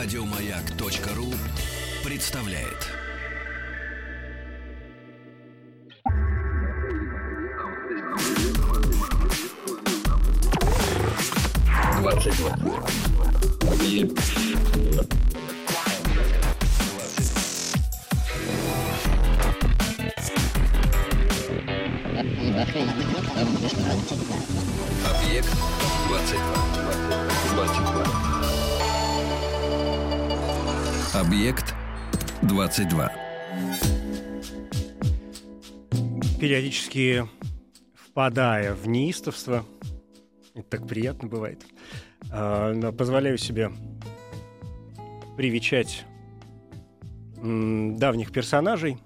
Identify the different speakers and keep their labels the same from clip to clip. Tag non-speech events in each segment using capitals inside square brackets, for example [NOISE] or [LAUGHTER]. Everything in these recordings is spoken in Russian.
Speaker 1: Радиомаяк.ру представляет. Объект 22. 22. Объект 22.
Speaker 2: периодически впадая в неистовство, это так приятно бывает, а, позволяю себе привечать давних персонажей,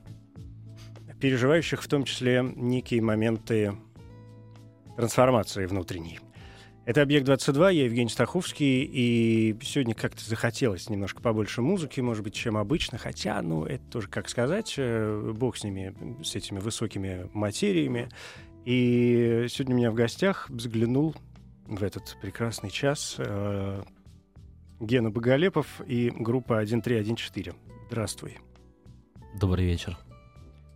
Speaker 2: переживающих в том числе некие моменты трансформации внутренней. Это «Объект-22», я Евгений Стаховский, и сегодня как-то захотелось немножко побольше музыки, может быть, чем обычно, хотя, ну, это тоже, как сказать, э, бог с ними, с этими высокими материями. И сегодня у меня в гостях взглянул в этот прекрасный час э, Гена Боголепов и группа 1314. Здравствуй.
Speaker 3: Добрый вечер.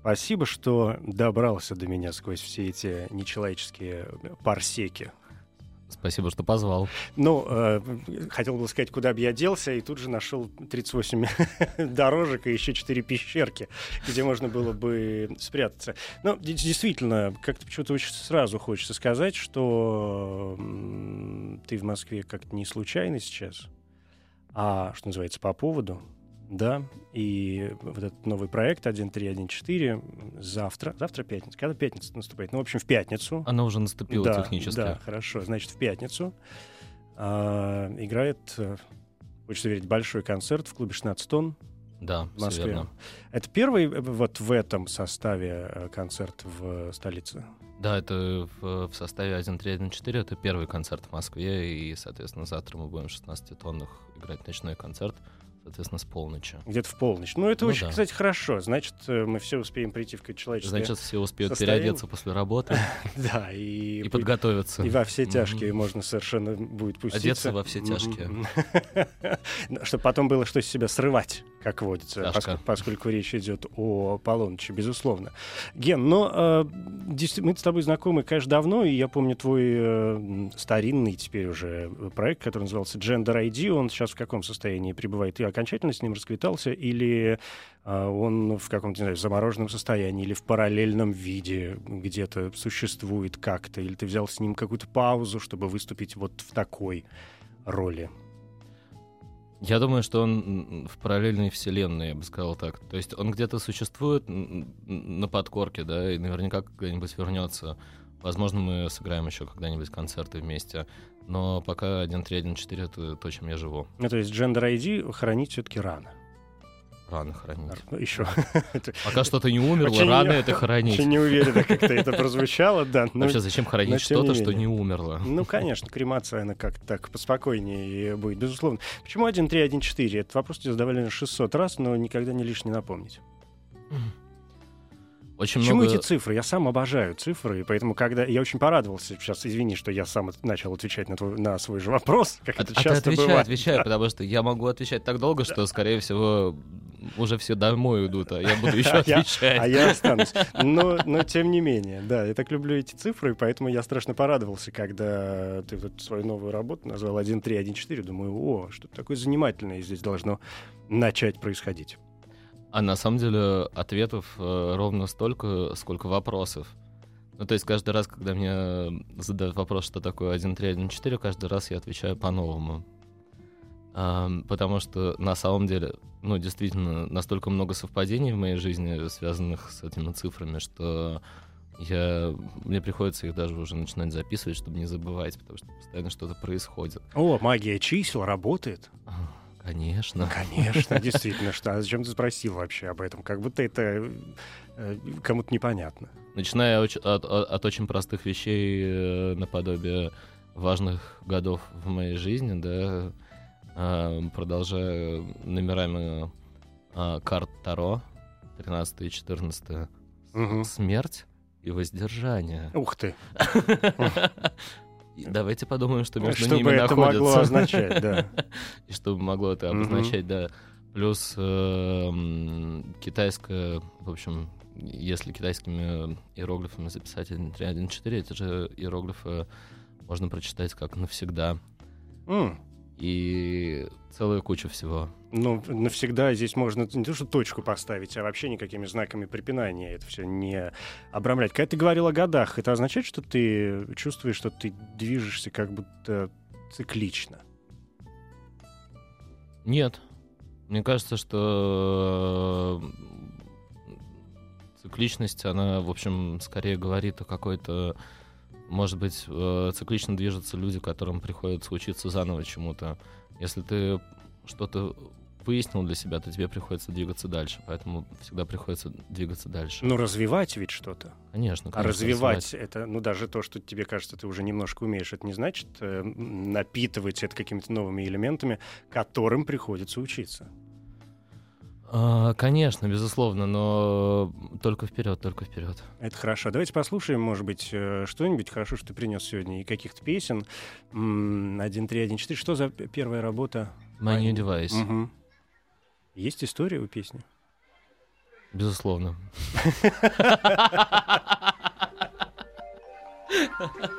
Speaker 2: Спасибо, что добрался до меня сквозь все эти нечеловеческие парсеки.
Speaker 3: Спасибо, что позвал.
Speaker 2: Ну, э, хотел бы сказать, куда бы я делся, и тут же нашел 38 [LAUGHS] дорожек и еще 4 пещерки, где можно было бы спрятаться. Но д- действительно, как-то почему-то очень сразу хочется сказать, что ты в Москве как-то не случайно сейчас, а, что называется, по поводу. Да, и вот этот новый проект 1314 завтра, завтра пятница, когда пятница наступает? Ну, в общем, в пятницу.
Speaker 3: Она уже наступила
Speaker 2: да,
Speaker 3: технически.
Speaker 2: Да, хорошо. Значит, в пятницу а, играет, э, хочется верить, большой концерт в клубе 16 тонн
Speaker 3: Да,
Speaker 2: в Москве.
Speaker 3: верно.
Speaker 2: Это первый э, вот в этом составе э, концерт в столице?
Speaker 3: Да, это в, в составе 1314, это первый концерт в Москве, и, соответственно, завтра мы будем в 16 тоннах играть ночной концерт, соответственно, с полночи.
Speaker 2: Где-то в полночь. Ну, это
Speaker 3: Ну
Speaker 2: очень,
Speaker 3: да.
Speaker 2: кстати, хорошо. Значит, э, мы все успеем прийти в какое-то человеческое...
Speaker 3: Значит, все успеют
Speaker 2: состояние-
Speaker 3: переодеться после работы [LAUGHS]
Speaker 2: да, и,
Speaker 3: и подготовиться.
Speaker 2: И во все тяжкие можно совершенно будет пуститься.
Speaker 3: Одеться во все тяжкие. [LAUGHS]
Speaker 2: Чтобы потом было что с себя срывать, как водится, поскольку, речь идет о полуночи, безусловно. Ген, но э, действи- мы с тобой знакомы, конечно, давно, и я помню твой э, старинный теперь уже проект, который назывался Gender ID. Он сейчас в каком состоянии пребывает? Ты окончательно с ним расквитался или э, он в каком-то, не знаю, замороженном состоянии или в параллельном виде где-то существует как-то? Или ты взял с ним какую-то паузу, чтобы выступить вот в такой роли?
Speaker 3: Я думаю, что он в параллельной вселенной, я бы сказал так. То есть он где-то существует на подкорке, да, и наверняка когда-нибудь вернется. Возможно, мы сыграем еще когда-нибудь концерты вместе. Но пока 1.3.1.4 это то, чем я живу.
Speaker 2: Ну, то есть Gender ID хранить все-таки рано.
Speaker 3: Рано хранить.
Speaker 2: Еще. [LAUGHS]
Speaker 3: Пока что-то не умерло,
Speaker 2: Очень
Speaker 3: рано
Speaker 2: не-
Speaker 3: это хранить.
Speaker 2: Очень неуверенно как-то это прозвучало, да. Ну,
Speaker 3: Вообще, зачем
Speaker 2: но
Speaker 3: хранить что-то, что не умерло?
Speaker 2: Ну, [LAUGHS] конечно, кремация, она как-то так поспокойнее будет, безусловно. Почему 1.3.1.4? Этот вопрос тебе задавали на 600 раз, но никогда не лишне напомнить.
Speaker 3: Очень
Speaker 2: Почему
Speaker 3: много...
Speaker 2: эти цифры? Я сам обожаю цифры, и поэтому, когда... Я очень порадовался, сейчас извини, что я сам начал отвечать на, твой- на свой же вопрос, [LAUGHS] как
Speaker 3: А,
Speaker 2: это
Speaker 3: а ты
Speaker 2: часто
Speaker 3: отвечай,
Speaker 2: бывает.
Speaker 3: отвечай, потому что я могу отвечать так долго, что, скорее всего, уже все домой идут, а я буду [LAUGHS] еще
Speaker 2: А
Speaker 3: отвечать.
Speaker 2: А я останусь. [LAUGHS] Но, но тем не менее, да, я так люблю эти цифры, поэтому я страшно порадовался, когда ты вот свою новую работу назвал 1.3.1.4. Думаю, о, что-то такое занимательное здесь должно начать происходить.
Speaker 3: А на самом деле ответов э, ровно столько, сколько вопросов. Ну, то есть каждый раз, когда мне задают вопрос, что такое 1.3.1.4, каждый раз я отвечаю по-новому. Потому что на самом деле, ну, действительно, настолько много совпадений в моей жизни, связанных с этими цифрами, что я, мне приходится их даже уже начинать записывать, чтобы не забывать, потому что постоянно что-то происходит.
Speaker 2: О, магия чисел работает. [LAUGHS]
Speaker 3: Конечно.
Speaker 2: Конечно, [LAUGHS] действительно. Что, а зачем ты спросил вообще об этом? Как будто это э, кому-то непонятно.
Speaker 3: Начиная от, от- от очень простых вещей э, наподобие важных годов в моей жизни, да, а, продолжая номерами а, карт Таро, 13 и 14
Speaker 2: Мгм.
Speaker 3: смерть и воздержание.
Speaker 2: Ух ты. [LAUGHS]
Speaker 3: И Давайте подумаем, что между
Speaker 2: Что бы
Speaker 3: ними
Speaker 2: это
Speaker 3: находится.
Speaker 2: могло означать, да. [LAUGHS]
Speaker 3: И что бы могло это обозначать, да. Плюс э, м, китайская, в общем, если китайскими иероглифами записать 1.3.1.4, эти же иероглифы можно прочитать как навсегда. И целая куча всего.
Speaker 2: Ну, навсегда здесь можно не то, что точку поставить, а вообще никакими знаками препинания это все не обрамлять. Когда ты говорил о годах, это означает, что ты чувствуешь, что ты движешься как будто циклично.
Speaker 3: Нет. Мне кажется, что э, цикличность, она, в общем, скорее говорит о какой-то... Может быть, э, циклично движутся люди, которым приходится учиться заново чему-то. Если ты что-то выяснил для себя, то тебе приходится двигаться дальше. Поэтому всегда приходится двигаться дальше.
Speaker 2: Но развивать ведь что-то.
Speaker 3: Конечно,
Speaker 2: А
Speaker 3: конечно.
Speaker 2: развивать это, ну даже то, что тебе кажется, ты уже немножко умеешь, это не значит э, напитывать это какими-то новыми элементами, которым приходится учиться.
Speaker 3: А, конечно, безусловно, но только вперед, только вперед.
Speaker 2: Это хорошо. Давайте послушаем, может быть, э, что-нибудь хорошо, что ты принес сегодня, и каких-то песен. М, 1.3.1.4. Что за первая работа?
Speaker 3: My new device,
Speaker 2: Мгм. Есть история у песни?
Speaker 3: безусловно.
Speaker 4: Where [LAUGHS]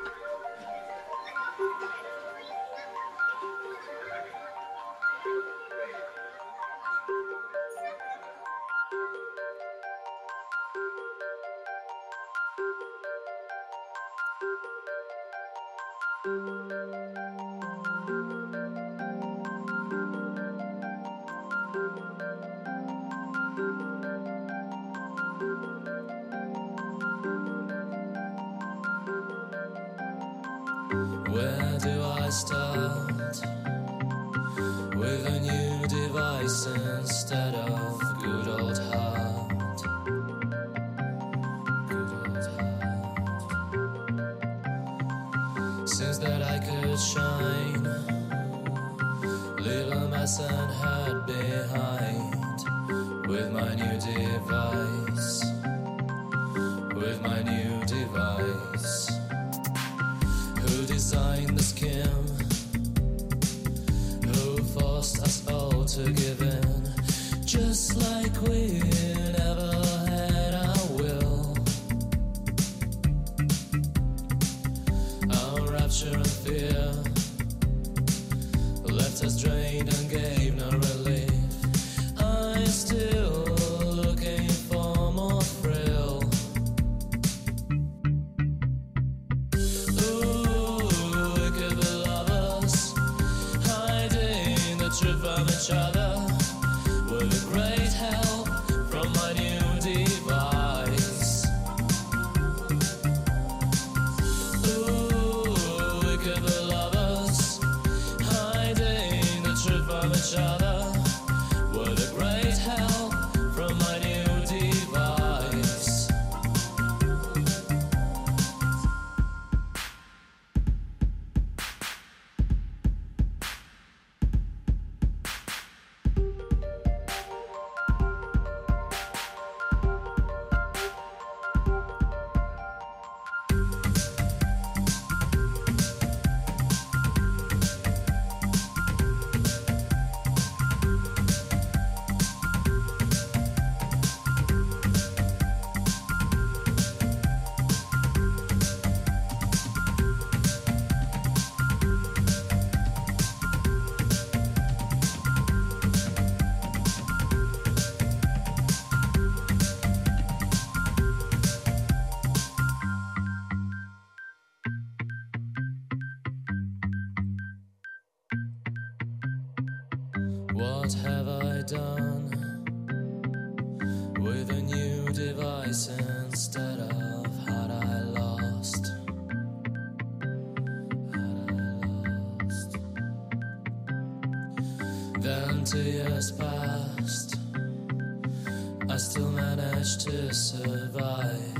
Speaker 4: managed to survive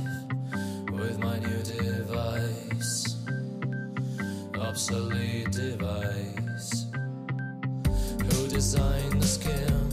Speaker 4: with my new device, obsolete device. Who designed the scheme?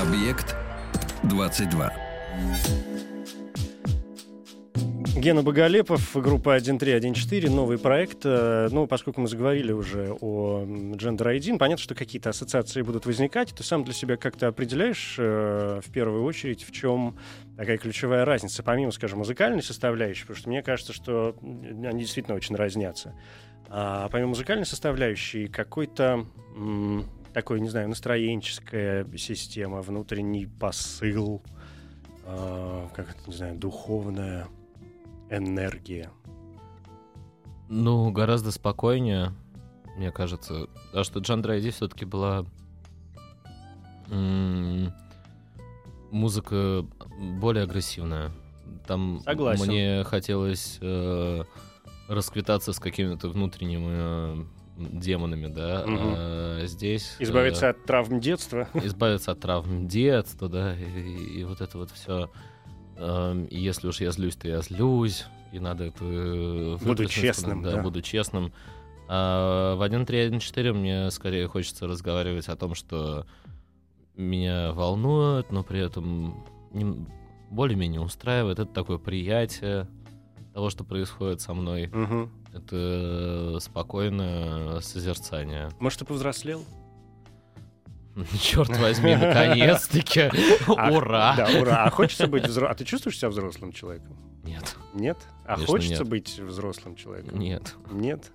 Speaker 1: Объект 22.
Speaker 2: Гена Боголепов, группа 1314, новый проект. Э, Ну, поскольку мы заговорили уже о Gender ID, понятно, что какие-то ассоциации будут возникать. Ты сам для себя как-то определяешь э, в первую очередь, в чем такая ключевая разница, помимо, скажем, музыкальной составляющей, потому что мне кажется, что они действительно очень разнятся. А помимо музыкальной составляющей, какой-то м, такой, не знаю, настроенческая система, внутренний посыл, а, как это, не знаю, духовная энергия.
Speaker 3: Ну, гораздо спокойнее, мне кажется. Потому что Джандра ID все-таки была м, музыка более агрессивная. Там
Speaker 2: Согласен.
Speaker 3: мне хотелось э, расквитаться с какими-то внутренними э, демонами, да.
Speaker 2: Мгм.
Speaker 3: А здесь... э,
Speaker 2: Избавиться от травм детства. [LAUGHS]
Speaker 3: избавиться от травм детства, да, и, и вот это вот все. И если уж я злюсь, то я злюсь, и надо это э,
Speaker 2: Буду честным, да.
Speaker 3: буду честным. А в 1.3.1.4 мне скорее хочется разговаривать о том, что меня волнует, но при этом более-менее устраивает. Это такое приятие того, что происходит со мной.
Speaker 2: Мгм.
Speaker 3: Это спокойное созерцание.
Speaker 2: Может, ты повзрослел? [LAUGHS]
Speaker 3: Черт возьми, наконец-таки! [LAUGHS] Ура!
Speaker 2: Да, ура. А хочется быть взрослым? А ты чувствуешь себя взрослым человеком?
Speaker 3: Нет,
Speaker 2: Нет? А хочется быть взрослым человеком?
Speaker 3: нет,
Speaker 2: Нет?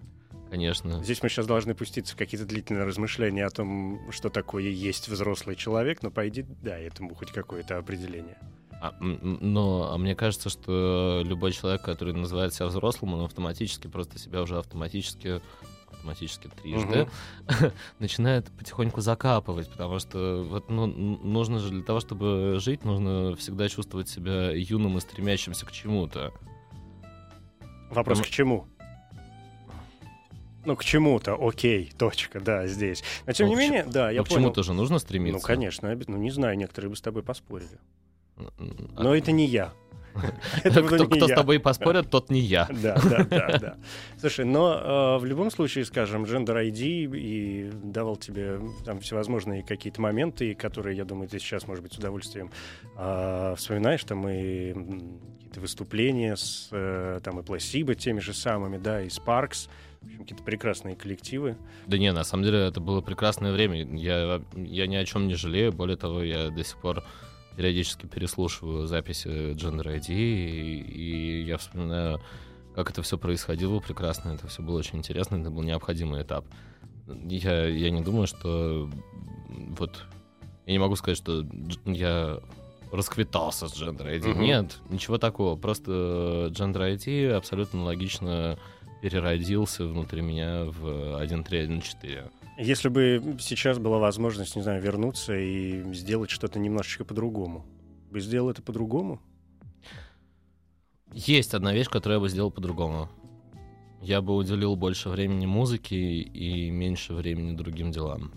Speaker 3: конечно.
Speaker 2: Здесь мы сейчас должны пуститься в какие-то длительные размышления о том, что такое есть взрослый человек, но по идее, да, этому хоть какое-то определение.
Speaker 3: А, но а мне кажется, что любой человек, который называет себя взрослым, он автоматически просто себя уже автоматически автоматически трижды [LAUGHS] начинает потихоньку закапывать, потому что вот ну, нужно же для того, чтобы жить, нужно всегда чувствовать себя юным и стремящимся к чему-то.
Speaker 2: Вопрос
Speaker 3: Ну-
Speaker 2: к чему? Ну, к чему-то, окей, точка, да, здесь. Но тем
Speaker 3: Ну,
Speaker 2: не
Speaker 3: к
Speaker 2: менее, да, я
Speaker 3: Но к
Speaker 2: понял.
Speaker 3: чему-то же нужно стремиться.
Speaker 2: Ну, конечно, ну, не знаю, некоторые бы с тобой поспорили.
Speaker 3: А
Speaker 2: Но это не я. [LAUGHS] Это
Speaker 3: кто, с тобой поспорит, тот не я.
Speaker 2: Да, да, да, [LAUGHS] да. Слушай, но э, в любом случае, скажем, Gender ID и давал тебе там всевозможные какие-то моменты, которые, я думаю, ты сейчас, может быть, с удовольствием э, вспоминаешь, там и какие-то выступления с э, там и Placebo теми же самыми, да, и Sparks, в общем, какие-то прекрасные коллективы.
Speaker 3: Да не, на самом деле это было прекрасное время. Я, я ни о чем не жалею. Более того, я до сих пор периодически переслушиваю записи Gender ID, и, и я вспоминаю, как это все происходило прекрасно. Это все было очень интересно, это был необходимый этап. Я, я не думаю, что вот я не могу сказать, что я расквитался с Gender ID.
Speaker 2: Мгм.
Speaker 3: Нет, ничего такого. Просто Gender ID абсолютно логично переродился внутри меня в 1.3.1.4.
Speaker 2: Если бы сейчас была возможность, не знаю, вернуться и сделать что-то немножечко по-другому, бы сделал это по-другому?
Speaker 3: Есть одна вещь, которую я бы сделал по-другому. Я бы уделил больше времени музыке и меньше времени другим делам.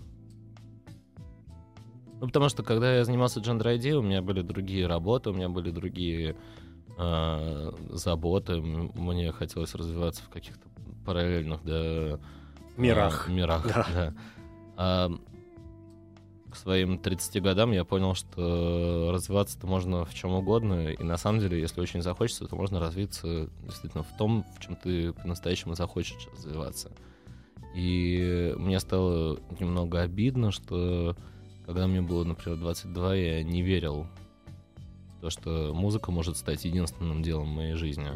Speaker 3: Ну, потому что когда я занимался Gender ID, у меня были другие работы, у меня были другие э, заботы. Мне хотелось развиваться в каких-то параллельных, да,
Speaker 2: Мирах.
Speaker 3: а, мирах,
Speaker 2: Да.
Speaker 3: да. А, к своим 30 годам я понял, что развиваться-то можно в чем угодно, и на самом деле, если очень захочется, то можно развиться действительно в том, в чем ты по-настоящему захочешь развиваться. И мне стало немного обидно, что когда мне было, например, 22, я не верил в то, что музыка может стать единственным делом в моей жизни.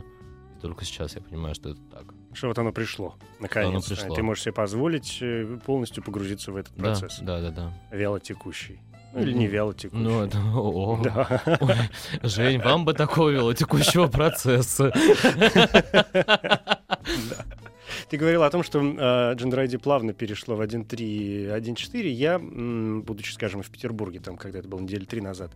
Speaker 3: И только сейчас я понимаю, что это так.
Speaker 2: Что вот оно пришло, наконец.
Speaker 3: пришло.
Speaker 2: Ты можешь себе позволить э, полностью погрузиться в этот
Speaker 3: Да,
Speaker 2: процесс.
Speaker 3: да, да, да.
Speaker 2: Вяло текущий. Ну, или не вяло текущий.
Speaker 3: Ну, это... о, [LAUGHS]
Speaker 2: Да.
Speaker 3: Ой, Жень, вам бы такого велотекущего процесса.
Speaker 2: Да. Ты говорил о том, что э, Gender ID плавно перешло в 1.3, 1.4. Я, будучи, скажем, в Петербурге, там, когда это было недели три назад,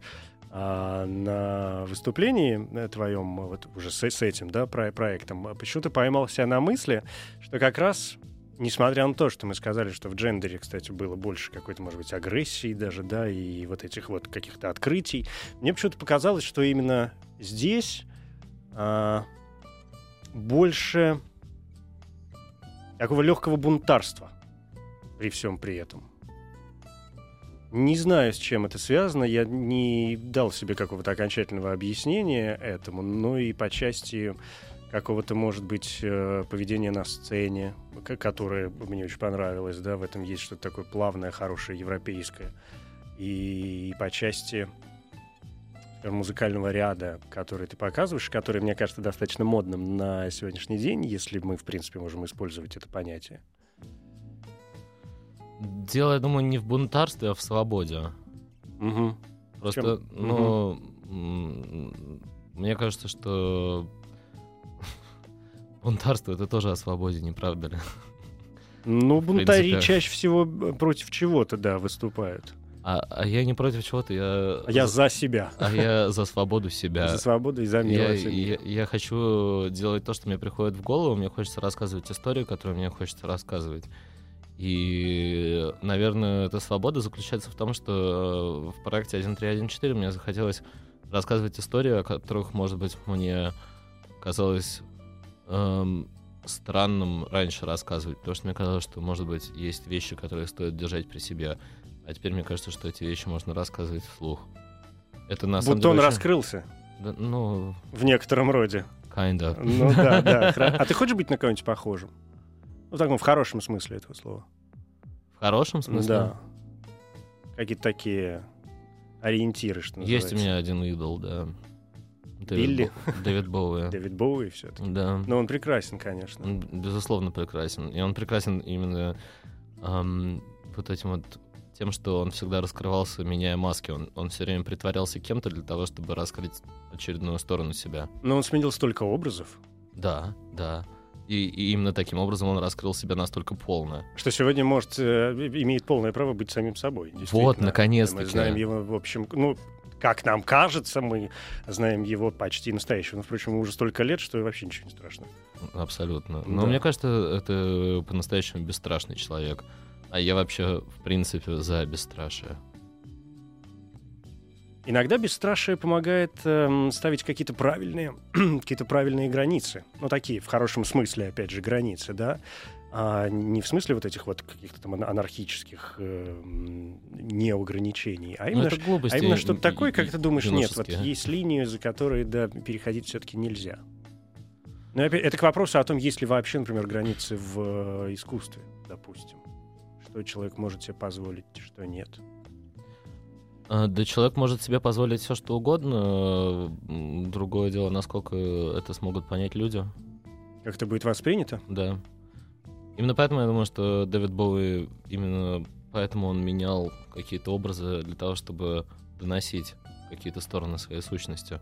Speaker 2: а, на выступлении э, твоем, э, вот уже с, с этим, да, про- проектом, э, почему-то поймал себя на мысли, что как раз Несмотря на то, что мы сказали, что в джендере, кстати, было больше какой-то, может быть, агрессии даже, да, и вот этих вот каких-то открытий, мне почему-то показалось, что именно здесь а, больше такого легкого бунтарства при всем при этом. Не знаю, с чем это связано. Я не дал себе какого-то окончательного объяснения этому, но и по части какого-то, может быть, э, поведения на сцене, которое мне очень понравилось, да, в этом есть что-то такое плавное, хорошее, европейское. И по части музыкального ряда, который ты показываешь, который, мне кажется, достаточно модным на сегодняшний день, если мы, в принципе, можем использовать это понятие.
Speaker 3: Дело, я думаю, не в бунтарстве, а в свободе.
Speaker 2: Мгм.
Speaker 3: Просто,
Speaker 2: Чем?
Speaker 3: ну, м, мне кажется, что [LAUGHS] бунтарство это тоже о свободе, не правда ли?
Speaker 2: Ну, бунтари чаще всего э, против чего-то, да, выступают.
Speaker 3: А, а я не против чего-то, я,
Speaker 2: А Я за себя.
Speaker 3: а я за свободу себя.
Speaker 2: За свободу и за мир.
Speaker 3: Я, я- я хочу делать то, что мне приходит в голову. Мне хочется рассказывать историю, которую мне хочется рассказывать. И, наверное, эта свобода заключается в том, что э, в проекте 1314 мне захотелось рассказывать истории, о которых, может быть, мне казалось эм, странным раньше рассказывать, потому что мне казалось, что, может быть, есть вещи, которые стоит держать при себе. А теперь мне кажется, что эти вещи можно рассказывать вслух. Это на самом
Speaker 2: Будто он
Speaker 3: деле очень-
Speaker 2: раскрылся
Speaker 3: Да, ну,
Speaker 2: в некотором роде.
Speaker 3: kinda.
Speaker 2: Ну да, да. [LAUGHS] А ты хочешь быть на кого-нибудь похожим? Ну, в таком, в хорошем смысле этого слова.
Speaker 3: В хорошем смысле?
Speaker 2: Да. Какие-то такие ориентиры, что
Speaker 3: Есть у
Speaker 2: называется.
Speaker 3: меня один идол, да.
Speaker 2: Билли?
Speaker 3: Бо- Дэвид Боуи. [LAUGHS]
Speaker 2: Дэвид Боуи все-таки.
Speaker 3: Да.
Speaker 2: Но он прекрасен, конечно.
Speaker 3: Он, безусловно, прекрасен. И он прекрасен именно ам, вот этим вот тем, что он всегда раскрывался, меняя маски. Он, он все время притворялся кем-то для того, чтобы раскрыть очередную сторону себя.
Speaker 2: Но он сменил столько образов,
Speaker 3: Да, да. И, и именно таким образом он раскрыл себя настолько полно.
Speaker 2: что сегодня может э, имеет полное право быть самим собой.
Speaker 3: Вот, наконец-таки.
Speaker 2: Мы знаем его, в общем, ну, как нам кажется, мы знаем его почти настоящего. Но, впрочем, ему уже столько лет, что вообще ничего не страшно.
Speaker 3: Абсолютно. Но
Speaker 2: Да.
Speaker 3: мне кажется, это по-настоящему бесстрашный человек. А я вообще, в принципе, за бесстрашие.
Speaker 2: Иногда бесстрашие помогает эм, ставить какие-то правильные, [CLEARS THROAT] какие-то правильные границы. Ну, такие, в хорошем смысле, опять же, границы, да. А не в смысле вот этих вот каких-то там ана- анархических эм, неограничений, а
Speaker 3: Ну,
Speaker 2: именно,
Speaker 3: это глупости
Speaker 2: а именно что-то такое, как ты думаешь, нет, вот
Speaker 3: юношеские.
Speaker 2: есть линию, за которой, да, переходить все-таки нельзя. Но опять, это к вопросу о том, есть ли вообще, например, границы в э, искусстве, допустим. Что человек может себе позволить, что нет.
Speaker 3: А, Да человек может себе позволить все, что угодно. М, Другое дело, насколько это смогут понять люди.
Speaker 2: Как это будет воспринято?
Speaker 3: Да. Именно поэтому я думаю, что Дэвид Боуи, именно поэтому он менял какие-то образы для того, чтобы доносить какие-то стороны своей сущности.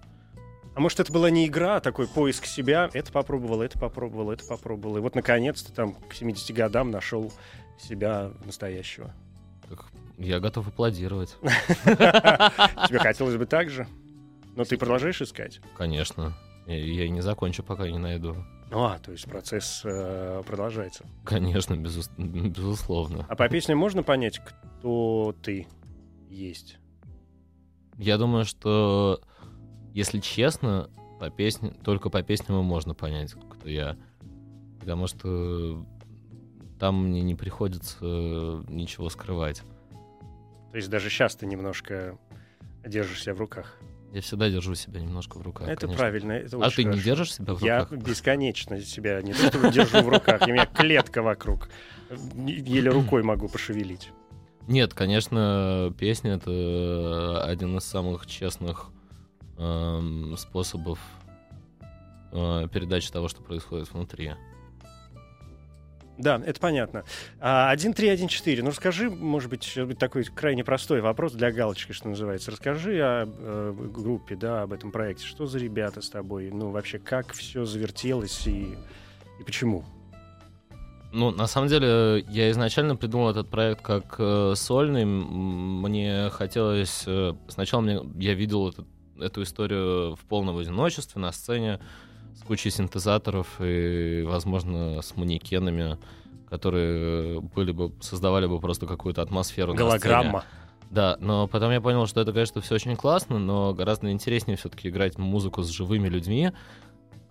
Speaker 2: А может, это была не игра, а такой поиск себя. Это попробовал, это попробовал, это попробовал. И вот, наконец-то, там, к 70 годам нашел себя настоящего.
Speaker 3: Так, я готов аплодировать. [LAUGHS]
Speaker 2: Тебе хотелось бы так же? Но ты продолжаешь искать?
Speaker 3: Конечно. Я, и не закончу, пока не найду.
Speaker 2: А, то есть процесс э, продолжается.
Speaker 3: Конечно, безус- безусловно.
Speaker 2: А по песням можно понять, кто ты есть?
Speaker 3: Я думаю, что, если честно, по песне, только по песням можно понять, кто я. Потому что там мне не приходится ничего скрывать.
Speaker 2: То есть даже сейчас ты немножко держишь себя в руках.
Speaker 3: Я всегда держу себя немножко в руках.
Speaker 2: это
Speaker 3: конечно.
Speaker 2: правильно, это
Speaker 3: А ты не
Speaker 2: хорошо.
Speaker 3: держишь себя в
Speaker 2: Я
Speaker 3: руках?
Speaker 2: бесконечно себя не то чтобы держу в руках, у меня клетка вокруг. Еле рукой могу пошевелить.
Speaker 3: Нет, конечно, песня это один из самых честных эм, способов э, передачи того, что происходит внутри.
Speaker 2: Да, это понятно. А, 1.3.1.4. Ну, расскажи, может быть, такой крайне простой вопрос для галочки, что называется. Расскажи о э, группе, да, об этом проекте. Что за ребята с тобой? Ну, вообще, как все завертелось и, и почему?
Speaker 3: Ну, на самом деле, я изначально придумал этот проект как э, сольный. Мне хотелось... э, сначала мне, я видел этот- эту историю в полном одиночестве на сцене с кучей синтезаторов и, возможно, с манекенами, которые были бы, создавали бы просто какую-то атмосферу.
Speaker 2: Голограмма.
Speaker 3: Да, но потом я понял, что это, конечно, все очень классно, но гораздо интереснее все-таки играть музыку с живыми людьми.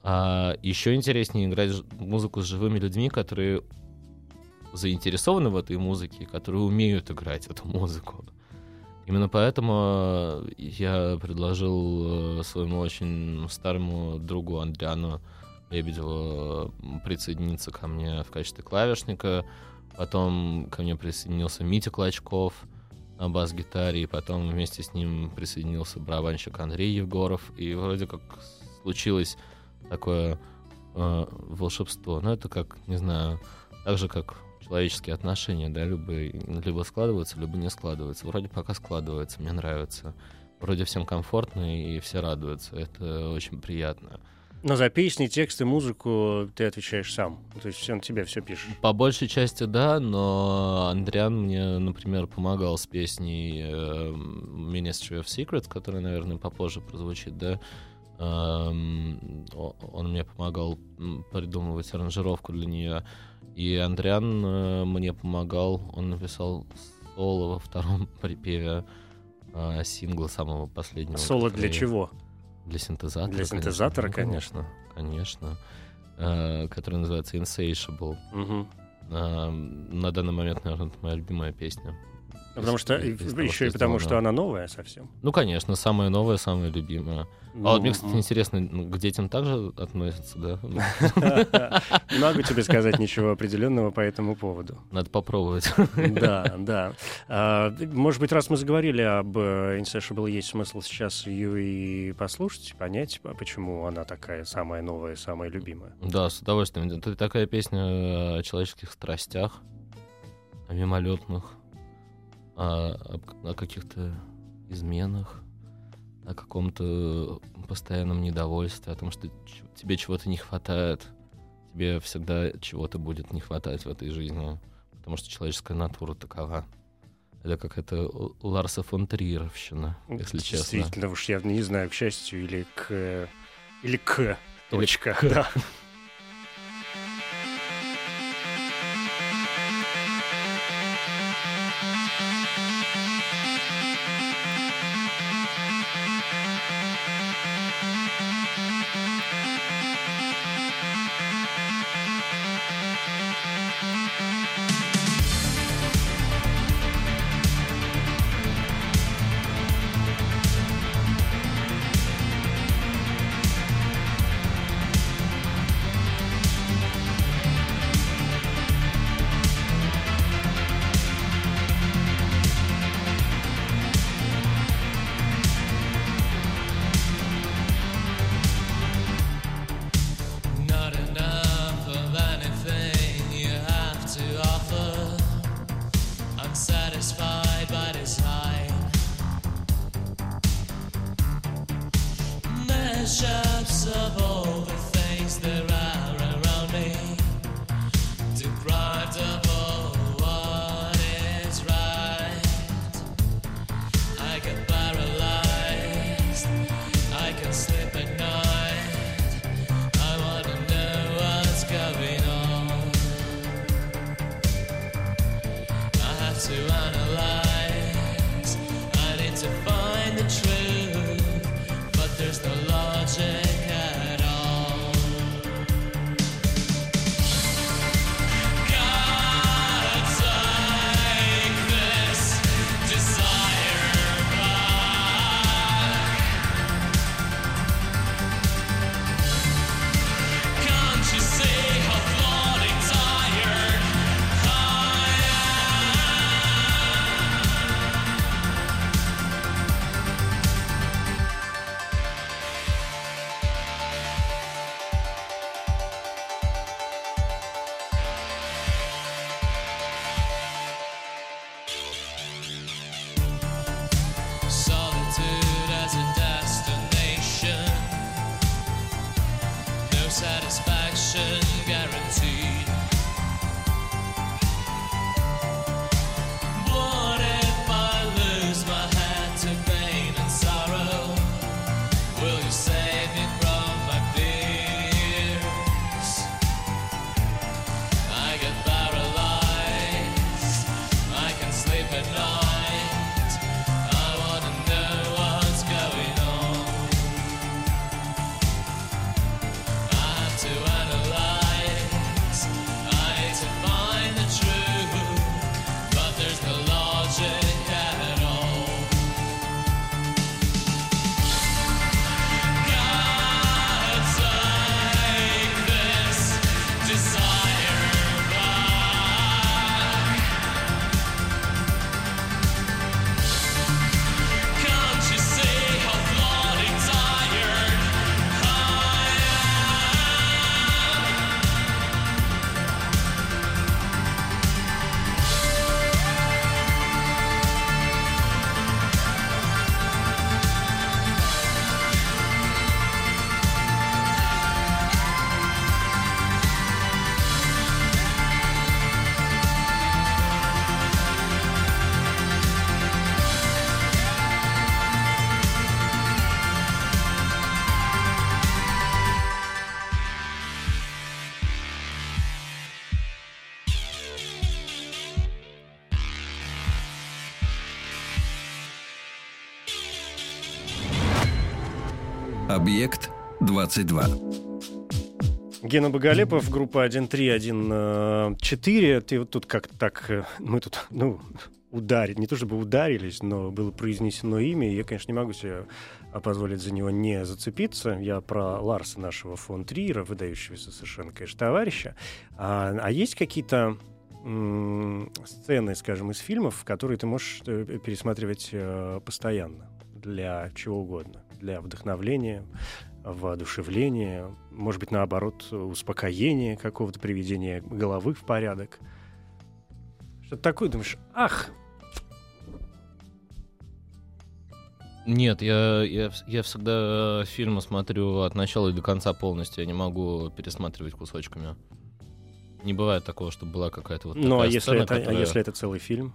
Speaker 3: А еще интереснее играть музыку с живыми людьми, которые заинтересованы в этой музыке, которые умеют играть эту музыку. Именно поэтому э, я предложил э, своему очень старому другу Андриану Лебедеву присоединиться ко мне в качестве клавишника. Потом ко мне присоединился Митя Клочков на бас-гитаре, и потом вместе с ним присоединился барабанщик Андрей Егоров. И вроде как случилось такое э, волшебство. Но это как, не знаю, так же, как человеческие отношения, да, либо, либо складываются, либо не складываются. Вроде пока складывается, мне нравится. Вроде всем комфортно, и все радуются. Это очень приятно.
Speaker 2: Но за песни, тексты, музыку ты отвечаешь сам. То есть он тебе все пишет.
Speaker 3: По большей части, да, но Андриан мне, например, помогал с песней э, Ministry of Secrets, которая, наверное, попозже прозвучит, да. Эм, он мне помогал придумывать аранжировку для нее. И Андриан э, мне помогал, он написал соло во втором [LAUGHS] припеве э, сингла самого последнего.
Speaker 2: Соло для
Speaker 3: который-
Speaker 2: чего?
Speaker 3: Для синтезатора.
Speaker 2: Для
Speaker 3: конечно.
Speaker 2: синтезатора,
Speaker 3: Ну, конечно. Конечно. Э, который называется Insatiable.
Speaker 2: Мгм.
Speaker 3: А, на данный момент, наверное, это моя любимая песня.
Speaker 2: Ну, Потому что
Speaker 3: из того,
Speaker 2: еще и потому, что она новая совсем.
Speaker 3: Ну, конечно, самая новая, самая любимая. А вот мне, кстати,
Speaker 2: Мгм.
Speaker 3: интересно, ну, к детям также относятся, да? [LAUGHS] Ну,
Speaker 2: Не могу тебе сказать ничего определенного по этому поводу.
Speaker 3: Надо попробовать.
Speaker 2: Да, [LAUGHS] да. А, Может быть, раз мы заговорили об э, Insatiable, есть смысл сейчас ее и послушать, понять, а почему она такая самая новая, самая любимая.
Speaker 3: Да, с удовольствием. Это такая песня о человеческих страстях, о мимолетных, о, о каких-то изменах, о каком-то постоянном недовольстве, о том, что тебе чего-то не хватает, тебе всегда чего-то будет не хватать в этой жизни, потому что человеческая натура такова. Это какая-то Ларса фон Триеровщина, если честно.
Speaker 2: Действительно, уж я не знаю, к счастью или к... э, Или к...
Speaker 3: Или
Speaker 2: Точка,
Speaker 3: к. [LAUGHS]
Speaker 2: да.
Speaker 1: Объект 22.
Speaker 2: Гена Боголепов, группа 1.3.1.4. Ты вот тут как-то так... э, Мы тут, [LAUGHS] ну, ударить, не то чтобы ударились, но было произнесено имя, и я, конечно, не могу себе а, позволить за него не зацепиться. Я про Ларса нашего фон Триера, выдающегося совершенно, конечно, товарища. А, а есть какие-то сцены, скажем, из фильмов, которые ты можешь э, пересматривать э, постоянно для чего угодно, для вдохновления, воодушевления, может быть, наоборот, успокоения какого-то приведения головы в порядок. Что-то такое, думаешь, ах,
Speaker 3: Нет, я, я, я всегда фильмы смотрю от начала и до конца полностью. Я не могу пересматривать кусочками. Не бывает такого, чтобы была какая-то вот
Speaker 2: ну а
Speaker 3: такая
Speaker 2: если,
Speaker 3: сцена,
Speaker 2: это, а
Speaker 3: которая-
Speaker 2: если это целый фильм?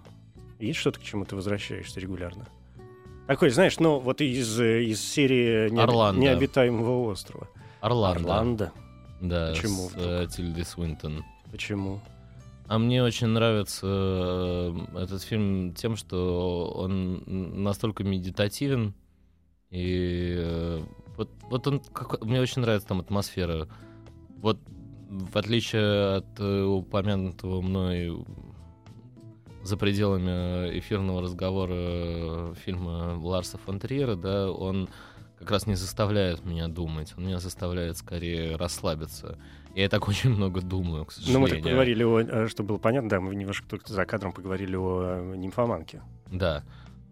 Speaker 2: Есть что-то, к чему ты возвращаешься регулярно? Такой, знаешь, ну вот из, из серии
Speaker 3: Орландо.
Speaker 2: необитаемого острова.
Speaker 3: Орландо.
Speaker 2: Орландо.
Speaker 3: Да,
Speaker 2: Почему
Speaker 3: с
Speaker 2: вдруг?
Speaker 3: э, Тильдой Свинтон.
Speaker 2: Почему?
Speaker 3: А мне очень нравится э, этот фильм тем, что он настолько медитативен. И э, вот, вот он, как- мне очень нравится там атмосфера. Вот в отличие от упомянутого мной за пределами эфирного разговора э, фильма Ларса фон Триера, да, он как раз не заставляет меня думать, он меня заставляет скорее расслабиться. Я и так [LAUGHS] очень много думаю, к
Speaker 2: Ну,
Speaker 3: сожалению.
Speaker 2: мы так поговорили, о, э, чтобы было понятно, да, мы немножко только за кадром поговорили о э, нимфоманке.
Speaker 3: Да,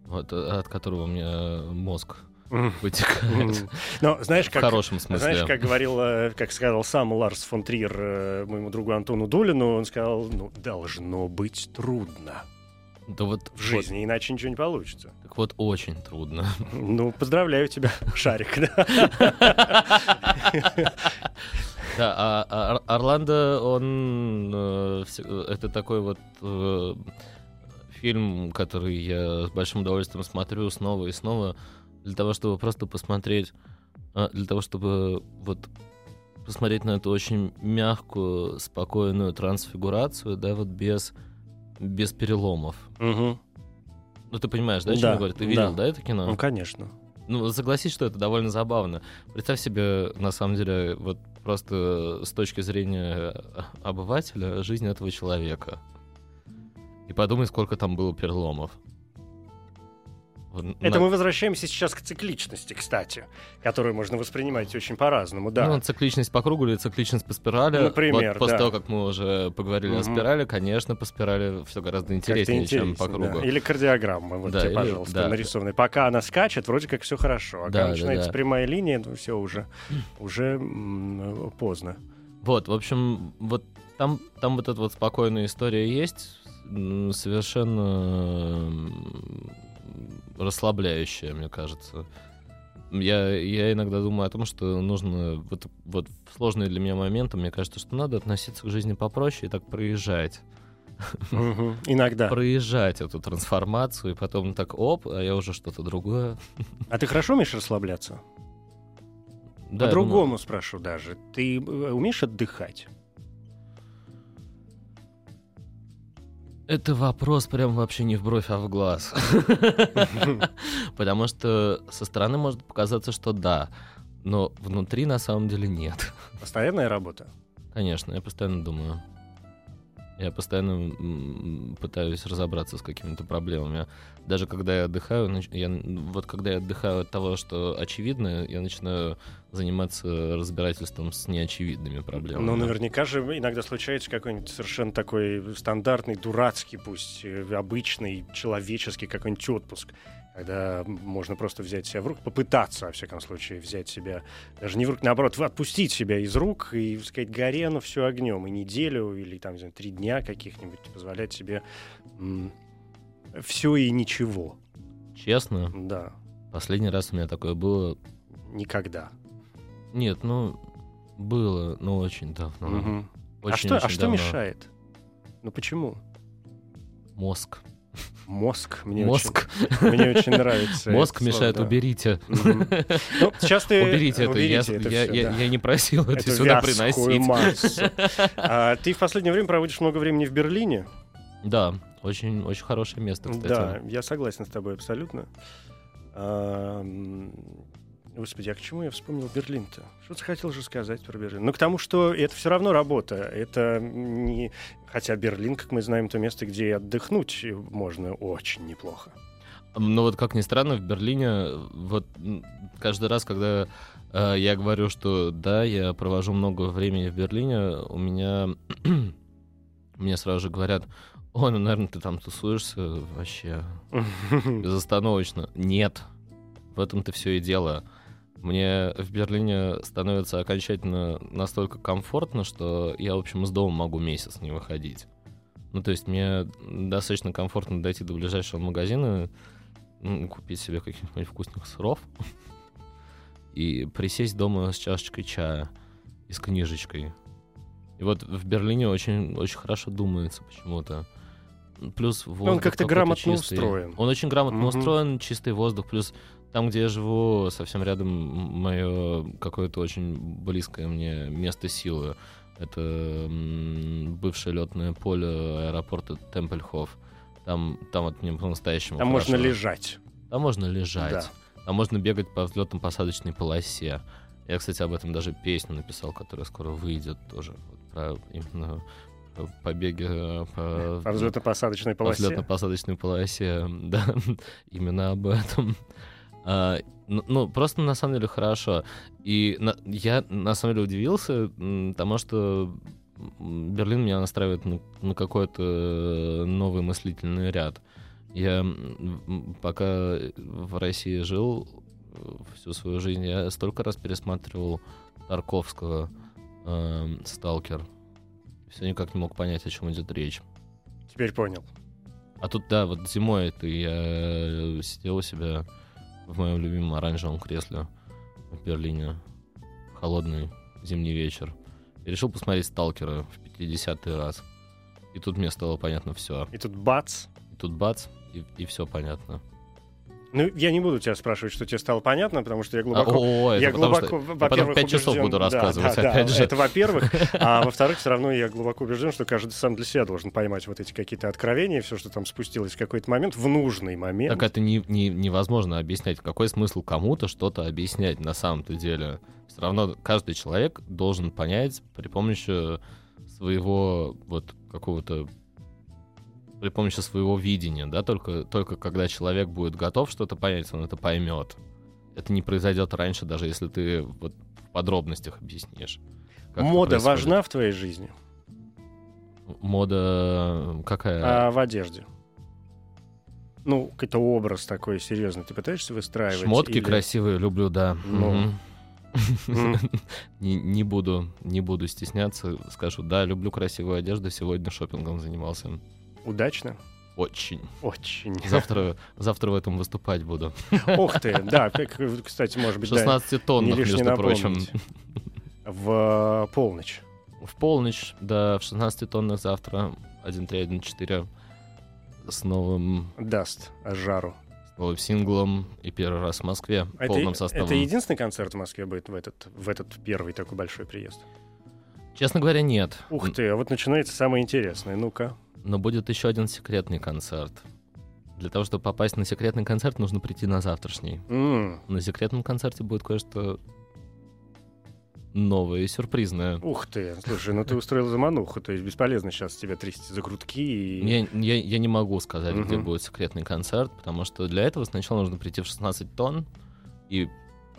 Speaker 3: вот э, от которого у меня мозг. Вытекает.
Speaker 2: Но знаешь,
Speaker 3: В
Speaker 2: как...
Speaker 3: хорошем смысле.
Speaker 2: Знаешь, как говорил, э, как сказал сам Ларс фон Триер э, моему другу Антону Долину, он сказал, ну, должно быть трудно
Speaker 3: Да вот
Speaker 2: в жизни, иначе ничего не получится.
Speaker 3: вот- так вот очень трудно.
Speaker 2: Ну, поздравляю тебя, [LAUGHS] Шарик. да.
Speaker 3: А, а Ор- Орландо, он э, это такой вот фильм, который я с большим удовольствием смотрю снова и снова для того, чтобы просто посмотреть, а, для того, чтобы вот посмотреть на эту очень мягкую, спокойную трансфигурацию, да, вот без без переломов.
Speaker 2: Мгм.
Speaker 3: Ну ты понимаешь, да, о чем
Speaker 2: Да,
Speaker 3: я говорю? Ты видел,
Speaker 2: да.
Speaker 3: да, это кино?
Speaker 2: Ну, конечно.
Speaker 3: Ну, согласись, что это довольно забавно. Представь себе, на самом деле, вот просто с точки зрения обывателя, жизнь этого человека. И подумай, сколько там было переломов.
Speaker 2: Это
Speaker 3: на-
Speaker 2: мы возвращаемся сейчас к цикличности, кстати, которую можно воспринимать очень по-разному, да.
Speaker 3: Ну, цикличность по кругу или цикличность по спирали.
Speaker 2: Например,
Speaker 3: вот после
Speaker 2: да.
Speaker 3: того, как мы уже поговорили о
Speaker 2: Мгм.
Speaker 3: спирали, конечно, по спирали все гораздо
Speaker 2: Как-то
Speaker 3: интереснее, чем по
Speaker 2: интереснее,
Speaker 3: кругу.
Speaker 2: да. Или кардиограмма, вот
Speaker 3: Да,
Speaker 2: тебе,
Speaker 3: или-
Speaker 2: пожалуйста,
Speaker 3: да.
Speaker 2: нарисованная. Пока она скачет, вроде как все хорошо. А
Speaker 3: Да,
Speaker 2: когда
Speaker 3: да,
Speaker 2: начинается
Speaker 3: да.
Speaker 2: прямая линия, ну все уже, [CLEARS THROAT] уже поздно.
Speaker 3: Вот, в общем, вот там, там вот эта вот спокойная история есть, совершенно м, расслабляющая, мне кажется. Я, я иногда думаю о том, что нужно вот, вот в сложные для меня моменты, мне кажется, что надо относиться к жизни попроще и так проезжать.
Speaker 2: Мгм. Иногда.
Speaker 3: Проезжать эту трансформацию, и потом так, оп, а я уже что-то другое.
Speaker 2: А ты хорошо умеешь расслабляться?
Speaker 3: Да,
Speaker 2: По-другому спрошу даже. Ты э, умеешь отдыхать?
Speaker 3: Это вопрос прям вообще не в бровь, а в глаз. [LAUGHS] Потому что со стороны может показаться, что да, но внутри на самом деле нет.
Speaker 2: Постоянная работа?
Speaker 3: Конечно, я постоянно думаю. Я постоянно пытаюсь разобраться с какими-то проблемами. Даже когда я отдыхаю, я, вот когда я отдыхаю от того, что очевидно, я начинаю заниматься разбирательством с неочевидными проблемами.
Speaker 2: Ну, наверняка же иногда случается какой-нибудь совершенно такой стандартный, дурацкий, пусть э, обычный, человеческий какой-нибудь отпуск, когда можно просто взять себя в руки, попытаться, во всяком случае, взять себя, даже не в руки, наоборот, отпустить себя из рук и сказать, горе оно все огнем, и неделю или там, не знаю, три дня каких-нибудь позволять себе все и ничего.
Speaker 3: Честно,
Speaker 2: Да,
Speaker 3: последний раз у меня такое было...
Speaker 2: никогда.
Speaker 3: Нет, ну, было, но очень давно.
Speaker 2: А
Speaker 3: Очень,
Speaker 2: что, а
Speaker 3: очень
Speaker 2: что
Speaker 3: давно.
Speaker 2: мешает? Ну почему?
Speaker 3: Мозг.
Speaker 2: Мозг мне
Speaker 3: Мозг.
Speaker 2: очень, мне очень нравится. [LAUGHS]
Speaker 3: Мозг
Speaker 2: это слово,
Speaker 3: мешает,
Speaker 2: да.
Speaker 3: уберите.
Speaker 2: Мгм. Ну, сейчас ты...
Speaker 3: Уберите это. Я,
Speaker 2: уберите это
Speaker 3: я-
Speaker 2: всё,
Speaker 3: я-
Speaker 2: да.
Speaker 3: я не просил это
Speaker 2: Эту
Speaker 3: сюда приносить.
Speaker 2: массу. [LAUGHS] А ты в последнее время проводишь много времени в Берлине.
Speaker 3: Да, очень, очень хорошее место, кстати.
Speaker 2: Да, я согласен с тобой абсолютно. А, Господи, а к чему я вспомнил Берлин-то? Что ты хотел же сказать про Берлин? Ну, к тому, что это все равно работа. Это не... Хотя Берлин, как мы знаем, то место, где и отдохнуть можно очень неплохо.
Speaker 3: Но вот как ни странно, в Берлине вот каждый раз, когда э, я говорю, что да, я провожу много времени в Берлине, у меня [CLEARS THROAT] мне сразу же говорят, ой, ну, наверное, ты там тусуешься вообще [LAUGHS] безостановочно. Нет, в этом-то все и дело. Мне в Берлине становится окончательно настолько комфортно, что я, в общем, из дома могу месяц не выходить. Ну, то есть мне достаточно комфортно дойти до ближайшего магазина, м, купить себе каких-нибудь вкусных сыров и присесть дома с чашечкой чая и с книжечкой. И вот в Берлине очень, очень хорошо думается почему-то. Плюс воздух
Speaker 2: как-то
Speaker 3: какой-то
Speaker 2: грамотно
Speaker 3: чистый.
Speaker 2: устроен.
Speaker 3: Он очень грамотно
Speaker 2: Мгм.
Speaker 3: устроен, чистый воздух. Плюс там, где я живу, совсем рядом мое какое-то очень близкое мне место силы. Это бывшее летное поле аэропорта Темпельхоф. Там, там вот мне по-настоящему
Speaker 2: Там можно
Speaker 3: хорошо.
Speaker 2: лежать.
Speaker 3: Там можно лежать.
Speaker 2: Да.
Speaker 3: Там можно бегать по взлетно-посадочной полосе. Я, кстати, об этом даже песню написал, которая скоро выйдет тоже. Вот про именно про побеги э, по,
Speaker 2: По взлетно-посадочной
Speaker 3: по
Speaker 2: полосе.
Speaker 3: взлетно-посадочной полосе. [LAUGHS] Да, именно об этом. А, ну, ну, просто на самом деле хорошо. И на- я на самом деле удивился, тому что Берлин меня настраивает на, на какой-то э, новый мыслительный ряд. Я пока в России жил э, всю свою жизнь, я столько раз пересматривал Тарковского эм, «Сталкер». Все никак не мог понять, о чем идет речь.
Speaker 2: Теперь понял.
Speaker 3: А тут, да, вот зимой это я э, сидел у себя в моем любимом оранжевом кресле в Берлине. Холодный зимний вечер. И решил посмотреть «Сталкера» в 50-й раз. И тут мне стало понятно все.
Speaker 2: И тут бац.
Speaker 3: И тут бац, и, все понятно.
Speaker 2: Ну, я не буду тебя спрашивать, что тебе стало понятно, потому что я
Speaker 3: А,
Speaker 2: глубоко...
Speaker 3: о, это
Speaker 2: я глубоко,
Speaker 3: что я потом
Speaker 2: во-первых,
Speaker 3: пять часов
Speaker 2: убежден-
Speaker 3: буду
Speaker 2: да,
Speaker 3: рассказывать,
Speaker 2: да, да,
Speaker 3: опять же.
Speaker 2: Это во-первых. А во-вторых, все равно я глубоко убежден, что каждый сам для себя должен поймать вот эти какие-то откровения, все, что там спустилось в какой-то момент, в нужный момент.
Speaker 3: Так это не, не- невозможно объяснять. Какой смысл кому-то что-то объяснять на самом-то деле? Все равно каждый человек должен понять при помощи своего вот какого-то при помощи своего видения, да, только, только когда человек будет готов что-то понять, он это поймет. Это не произойдет раньше, даже если ты вот в подробностях объяснишь.
Speaker 2: Мода важна в твоей жизни?
Speaker 3: Мода какая?
Speaker 2: А в одежде? Ну, какой-то образ такой серьезный. Ты пытаешься выстраивать?
Speaker 3: Шмотки
Speaker 2: или-
Speaker 3: красивые люблю, да.
Speaker 2: Ну. [LAUGHS]
Speaker 3: Не буду, не буду стесняться, скажу, да, люблю красивую одежду, сегодня шопингом занимался.
Speaker 2: Удачно?
Speaker 3: Очень.
Speaker 2: Очень.
Speaker 3: Завтра, [LAUGHS] завтра в этом выступать буду.
Speaker 2: Ух ты, [LAUGHS] да, как, кстати, может быть, да,
Speaker 3: 16 тоннах,
Speaker 2: не лишне
Speaker 3: между прочим.
Speaker 2: напомнить. [LAUGHS] в э, полночь.
Speaker 3: В полночь, да, в 16 тоннах завтра, 1.3.1.4 с новым,
Speaker 2: Даст жару.
Speaker 3: с новым синглом и первый раз в Москве
Speaker 2: А
Speaker 3: полным
Speaker 2: это,
Speaker 3: составом.
Speaker 2: это единственный концерт в Москве будет в этот, в этот первый такой большой приезд?
Speaker 3: Честно говоря, нет.
Speaker 2: Ух ты, а вот начинается самое интересное. Ну-ка.
Speaker 3: Но будет еще один секретный концерт. Для того, чтобы попасть на секретный концерт, нужно прийти на завтрашний.
Speaker 2: М,
Speaker 3: На секретном концерте будет кое-что новое и сюрпризное.
Speaker 2: Ух ты, слушай, ну ты устроил замануху, то есть бесполезно сейчас тебя трясти за грудки и...
Speaker 3: Я, я- я не могу сказать, где
Speaker 2: Мгм.
Speaker 3: будет секретный концерт, потому что для этого сначала нужно прийти в 16 тонн, и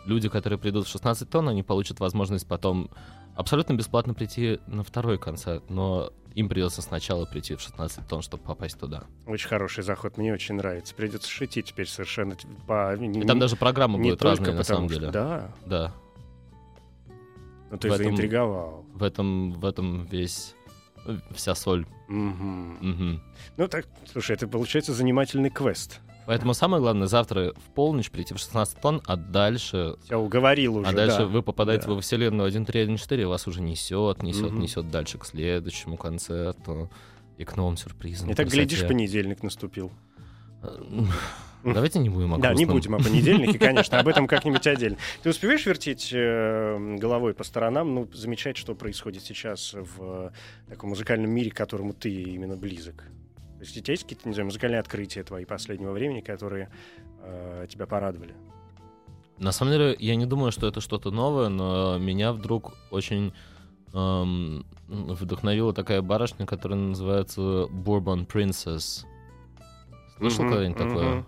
Speaker 3: люди, которые придут в 16 тонн, они получат возможность потом абсолютно бесплатно прийти на второй концерт, но им придется сначала прийти в 16 тонн, чтобы попасть туда.
Speaker 2: Очень хороший заход, мне очень нравится. Придется шить теперь совершенно по...
Speaker 3: И там даже программа
Speaker 2: не
Speaker 3: будет
Speaker 2: только
Speaker 3: разная, на самом
Speaker 2: что-
Speaker 3: деле.
Speaker 2: Да,
Speaker 3: Да.
Speaker 2: ну ты
Speaker 3: В этом-
Speaker 2: заинтриговал.
Speaker 3: В этом, в этом весь вся соль.
Speaker 2: Мгм.
Speaker 3: Мгм.
Speaker 2: Ну так, слушай, это получается занимательный квест.
Speaker 3: Поэтому самое главное завтра в полночь прийти в 16 тонн, а дальше,
Speaker 2: Я уговорил уже,
Speaker 3: а дальше
Speaker 2: да.
Speaker 3: вы попадаете
Speaker 2: да.
Speaker 3: во вселенную 1.3.1.4, и вас уже несет, несет,
Speaker 2: Мгм.
Speaker 3: несет дальше к следующему концерту и к новым сюрпризам.
Speaker 2: И так,
Speaker 3: красоте.
Speaker 2: глядишь, понедельник наступил.
Speaker 3: Давайте не будем о
Speaker 2: Да, не
Speaker 3: грустном.
Speaker 2: будем о понедельнике, [LAUGHS] конечно, об этом как-нибудь отдельно. Ты успеваешь вертеть э, головой по сторонам, ну, замечать, что происходит сейчас в э, таком музыкальном мире, к которому ты именно близок? То есть у тебя есть какие-то, не знаю, музыкальные открытия твои последнего времени, которые э, тебя порадовали?
Speaker 3: На самом деле, я не думаю, что это что-то новое, но меня вдруг очень эм, вдохновила такая барышня, которая называется Bourbon Princess. Слышал
Speaker 2: Мгм,
Speaker 3: когда-нибудь такое?
Speaker 2: мгм.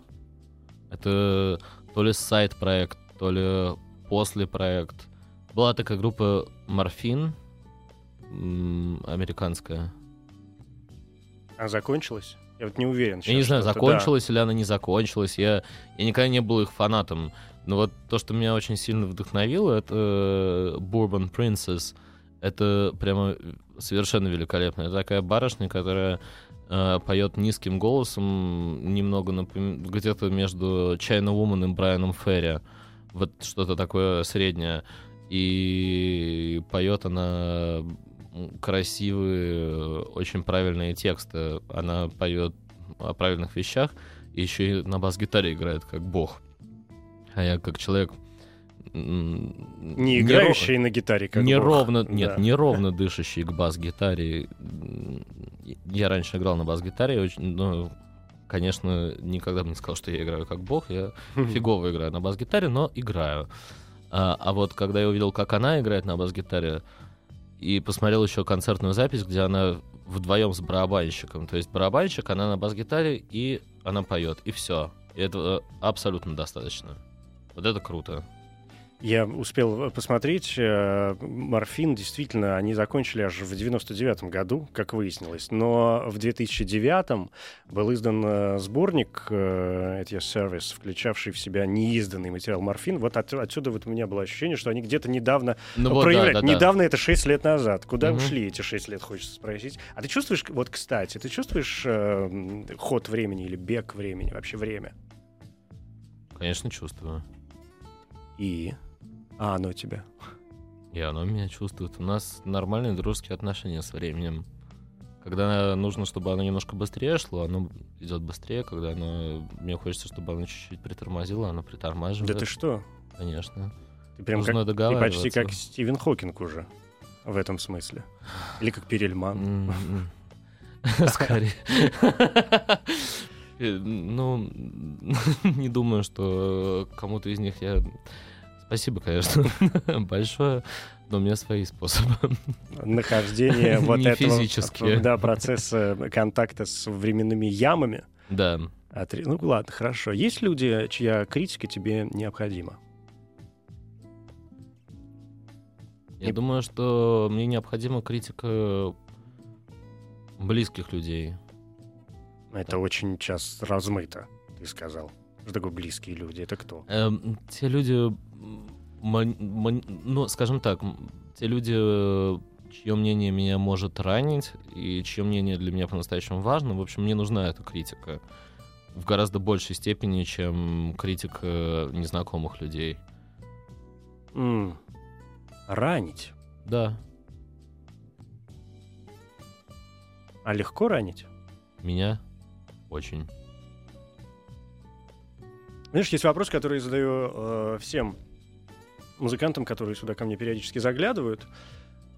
Speaker 3: Это то ли сайт-проект, то ли после проект. Была такая группа Морфин, американская.
Speaker 2: А закончилась? Я вот не уверен.
Speaker 3: Я не
Speaker 2: сейчас,
Speaker 3: знаю, закончилась или она не закончилась. Я, я никогда не был их фанатом. Но вот то, что меня очень сильно вдохновило, это э, Bourbon Princess. Это прямо совершенно великолепно. Это такая барышня, которая э, поет низким голосом, немного напом- где-то между China Woman и Брайаном Ферри. Вот что-то такое среднее. И поет она красивые, очень правильные тексты. Она поет о правильных вещах, и еще и на бас-гитаре играет как бог. А я как человек...
Speaker 2: Не играющий на гитаре, как
Speaker 3: неровно,
Speaker 2: бог. [LAUGHS]
Speaker 3: нет,
Speaker 2: Да.
Speaker 3: неровно [LAUGHS] дышащий к бас-гитаре. Я раньше играл на бас-гитаре, очень, но, конечно, никогда бы не сказал, что я играю как бог. Я фигово играю на бас-гитаре, но играю. А, а вот когда я увидел, как она играет на бас-гитаре, и посмотрел еще концертную запись, где она вдвоем с барабанщиком. То есть барабанщик, она на бас-гитаре, и она поет, и все. И этого абсолютно достаточно. Вот это круто.
Speaker 2: Я успел посмотреть. э, Морфин, действительно, они закончили аж в 99 году, как выяснилось. Но в 2009 был издан э, сборник э, «Эти сервис», включавший в себя неизданный материал Морфин. Вот от- отсюда вот у меня было ощущение, что они где-то недавно
Speaker 3: Ну вот, да,
Speaker 2: проявляют.
Speaker 3: да, да.
Speaker 2: Недавно это 6 лет назад. Куда
Speaker 3: Мгм.
Speaker 2: ушли эти 6 лет, хочется спросить. А ты чувствуешь, вот, кстати, ты чувствуешь э, ход времени или бег времени, вообще время?
Speaker 3: Конечно, чувствую.
Speaker 2: И... А оно тебя.
Speaker 3: И оно меня чувствует. У нас нормальные дружеские отношения с временем. Когда нужно, чтобы оно немножко быстрее шло, оно идет быстрее. Когда оно... мне хочется, чтобы оно чуть-чуть притормозило, оно притормаживает.
Speaker 2: Да ты что?
Speaker 3: Конечно.
Speaker 2: Ты прям
Speaker 3: Нужно
Speaker 2: как, ты почти как Стивен Хокинг уже в этом смысле. Или как Перельман.
Speaker 3: М, [LAUGHS] Скорее. Э, Ну, [LAUGHS] не думаю, что кому-то из них я... Спасибо, конечно, [LAUGHS] большое, но у меня свои способы.
Speaker 2: Нахождение [LAUGHS] вот этого
Speaker 3: физические.
Speaker 2: да, процесса контакта с временными ямами.
Speaker 3: Да.
Speaker 2: Ну ладно, хорошо. Есть люди, чья критика тебе необходима?
Speaker 3: Я
Speaker 2: Не-
Speaker 3: думаю, что мне необходима критика близких людей.
Speaker 2: Это очень сейчас размыто, ты сказал. Что такое близкие люди? Это кто?
Speaker 3: Эм, те люди, ну, скажем так, те люди, чье мнение меня может ранить, и чье мнение для меня по-настоящему важно, в общем, мне нужна эта критика в гораздо большей степени, чем критика незнакомых людей.
Speaker 2: М, Ранить.
Speaker 3: Да,
Speaker 2: А легко ранить?
Speaker 3: меня очень.
Speaker 2: Знаешь, есть вопрос, который я задаю э, всем музыкантам, которые сюда ко мне периодически заглядывают.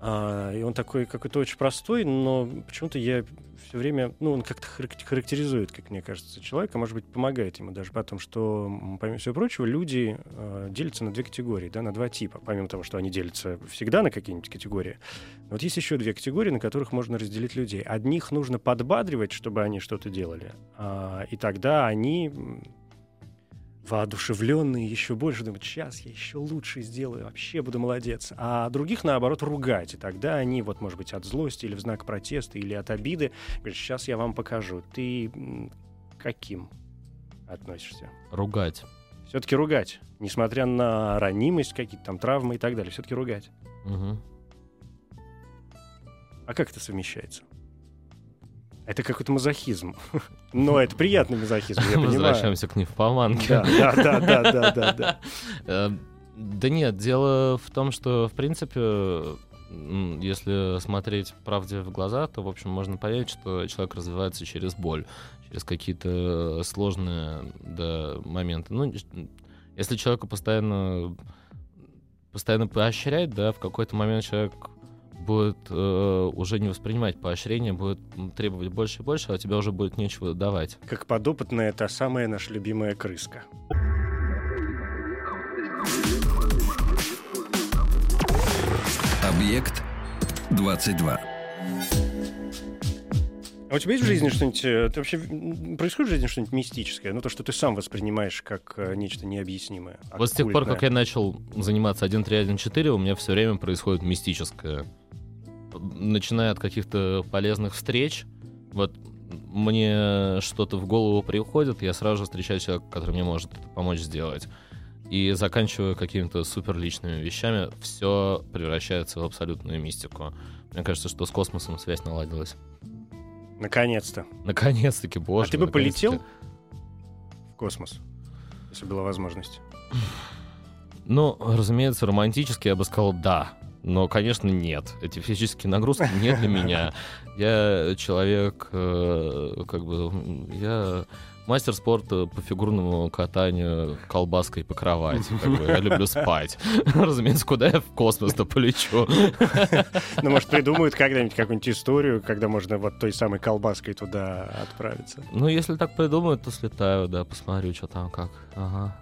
Speaker 2: А, и он такой какой-то очень простой, но почему-то я все время, ну, он как-то харак- характеризует, как мне кажется, человека, может быть, помогает ему даже потом, что, помимо всего прочего, люди э, делятся на две категории, да, на два типа, помимо того, что они делятся всегда на какие-нибудь категории. Вот есть еще две категории, на которых можно разделить людей. Одних нужно подбадривать, чтобы они что-то делали, а, и тогда они воодушевленные еще больше, думают, сейчас я еще лучше сделаю, вообще буду молодец. А других, наоборот, ругать. И тогда они, вот, может быть, от злости или в знак протеста, или от обиды, говорят, сейчас я вам покажу. Ты каким относишься?
Speaker 3: Ругать.
Speaker 2: Все-таки ругать. Несмотря на ранимость, какие-то там травмы и так далее. Все-таки ругать.
Speaker 3: Мгм.
Speaker 2: А как это совмещается? Это какой-то мазохизм. [LAUGHS] Но это приятный мазохизм, я [LAUGHS] понимаю.
Speaker 3: Возвращаемся к нимфоманке.
Speaker 2: Да, да, да, да, да, да, да. [LAUGHS]
Speaker 3: Э, Да нет, дело в том, что, в принципе, если смотреть правде в глаза, то, в общем, можно понять, что человек развивается через боль, через какие-то сложные да, моменты. Ну, если человека постоянно, постоянно поощрять, да, в какой-то момент человек будет э, уже не воспринимать поощрение, будет требовать больше и больше, а у тебя уже будет нечего давать.
Speaker 2: Как подопытная, это самая наша любимая крыска.
Speaker 1: Объект 22.
Speaker 2: А у тебя есть в жизни что-нибудь... э, Ты вообще происходит в жизни что-нибудь мистическое? Ну, то, что ты сам воспринимаешь как э, нечто необъяснимое.
Speaker 3: Вот с тех пор, как
Speaker 2: оккультное.
Speaker 3: я начал заниматься 1.3.1.4, у меня все время происходит мистическое. Начиная от каких-то полезных встреч, вот мне что-то в голову приходит, я сразу же встречаю человека, который мне может это помочь сделать. И заканчивая какими-то супер личными вещами, все превращается в абсолютную мистику. Мне кажется, что с космосом связь наладилась.
Speaker 2: Наконец-то.
Speaker 3: Наконец-таки, боже.
Speaker 2: а ты бы полетел в космос, если была возможность?
Speaker 3: Ну, разумеется, романтически я бы сказал «да». Но, конечно, нет. Эти физические нагрузки не для меня. [LAUGHS] Я человек, э, как бы, я мастер спорта по фигурному катанию колбаской по кровати. Как бы, я люблю спать. [LAUGHS] Разумеется, куда я в космос-то полечу?
Speaker 2: Ну, может, придумают когда-нибудь какую-нибудь историю, когда можно вот той самой колбаской туда отправиться.
Speaker 3: Ну, если так придумают, то слетаю, да, посмотрю, что там, как. Ага.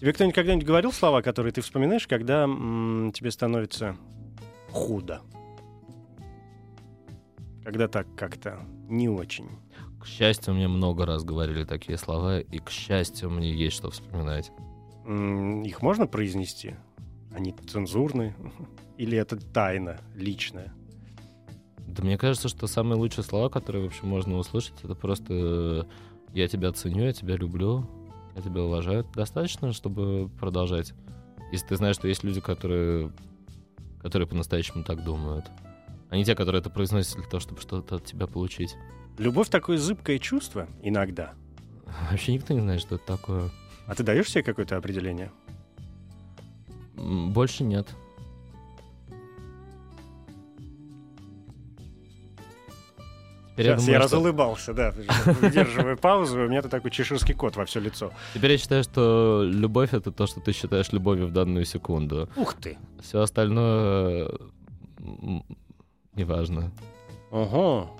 Speaker 2: Тебе кто-нибудь когда-нибудь говорил слова, которые ты вспоминаешь, когда м, тебе становится худо? Когда так как-то не очень.
Speaker 3: К счастью, мне много раз говорили такие слова, и, к счастью, мне есть что вспоминать.
Speaker 2: Их можно произнести? Они цензурны? Или это тайна личная?
Speaker 3: Да мне кажется, что самые лучшие слова, которые вообще можно услышать, это просто «я тебя ценю, я тебя люблю, я тебя уважаю». Достаточно, чтобы продолжать. Если ты знаешь, что есть люди, которые, которые по-настоящему так думают. А не те, которые это произносят для того, чтобы что-то от тебя получить.
Speaker 2: Любовь такое зыбкое чувство иногда.
Speaker 3: Вообще никто не знает, что это такое.
Speaker 2: А ты даешь себе какое-то определение?
Speaker 3: Больше нет. Теперь я,
Speaker 2: Сейчас
Speaker 3: думаю,
Speaker 2: я
Speaker 3: что-
Speaker 2: разулыбался, да, [LAUGHS] выдерживая паузу, у меня тут такой чеширский кот во все лицо.
Speaker 3: Теперь я считаю, что любовь это то, что ты считаешь любовью в данную секунду.
Speaker 2: Ух ты!
Speaker 3: Все остальное неважно.
Speaker 2: Ого.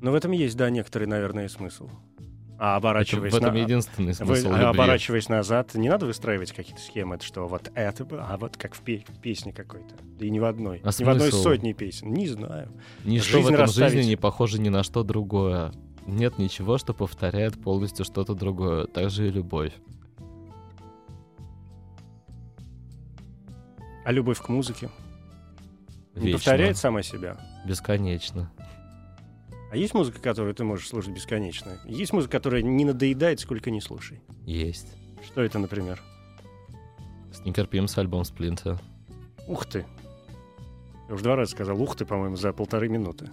Speaker 2: Но в этом есть, да, некоторый, наверное, смысл. А
Speaker 3: Это,
Speaker 2: оборачиваясь,
Speaker 3: в этом
Speaker 2: на-
Speaker 3: единственный
Speaker 2: вы-
Speaker 3: смысл
Speaker 2: а
Speaker 3: любви.
Speaker 2: оборачиваясь назад, не надо выстраивать какие-то схемы, это что вот это, а вот как в, пе- в песне какой-то. Да и не в одной.
Speaker 3: А
Speaker 2: не в одной
Speaker 3: смысл?
Speaker 2: сотни песен. Не знаю.
Speaker 3: Ничто в
Speaker 2: жизнь
Speaker 3: этом
Speaker 2: расставить.
Speaker 3: жизни не похоже ни на что другое. Нет ничего, что повторяет полностью что-то другое. Так же и любовь.
Speaker 2: А любовь к музыке? Не
Speaker 3: Вечно.
Speaker 2: повторяет сама себя?
Speaker 3: Бесконечно.
Speaker 2: А есть музыка, которую ты можешь слушать бесконечно? Есть музыка, которая не надоедает, сколько не слушай?
Speaker 3: Есть.
Speaker 2: Что это, например?
Speaker 3: Сникер Пимс, альбом Сплинта.
Speaker 2: Ух ты. Я уже два раза сказал ух ты, по-моему, за полторы минуты.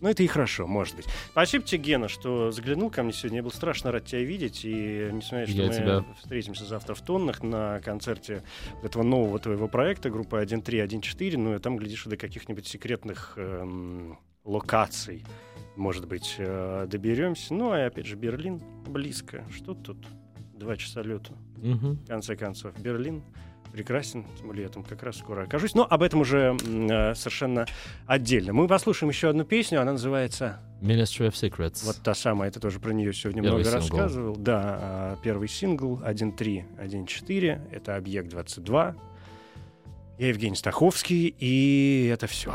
Speaker 2: Ну, это и хорошо, может быть. Спасибо тебе, Гена, что заглянул ко мне сегодня. Я был страшно рад тебя видеть. И несмотря что
Speaker 3: Я
Speaker 2: мы
Speaker 3: тебя.
Speaker 2: встретимся завтра в Тоннах на концерте этого нового твоего проекта, группы 1.3.1.4, ну, и там, глядишь, до каких-нибудь секретных эм, локаций, может быть, э, доберемся. Ну, и опять же, Берлин близко. Что тут? Два часа лету
Speaker 3: Мгм.
Speaker 2: в конце концов. Берлин прекрасен, тем более я там как раз скоро окажусь. Но об этом уже э, совершенно отдельно. Мы послушаем еще одну песню, она называется
Speaker 3: Ministry of Secrets.
Speaker 2: вот та самая, это тоже про нее сегодня
Speaker 3: Первый
Speaker 2: много
Speaker 3: сингл.
Speaker 2: рассказывал. Да, а, первый сингл 1.3, 1.4, это объект 22. Я Евгений Стаховский, и это все.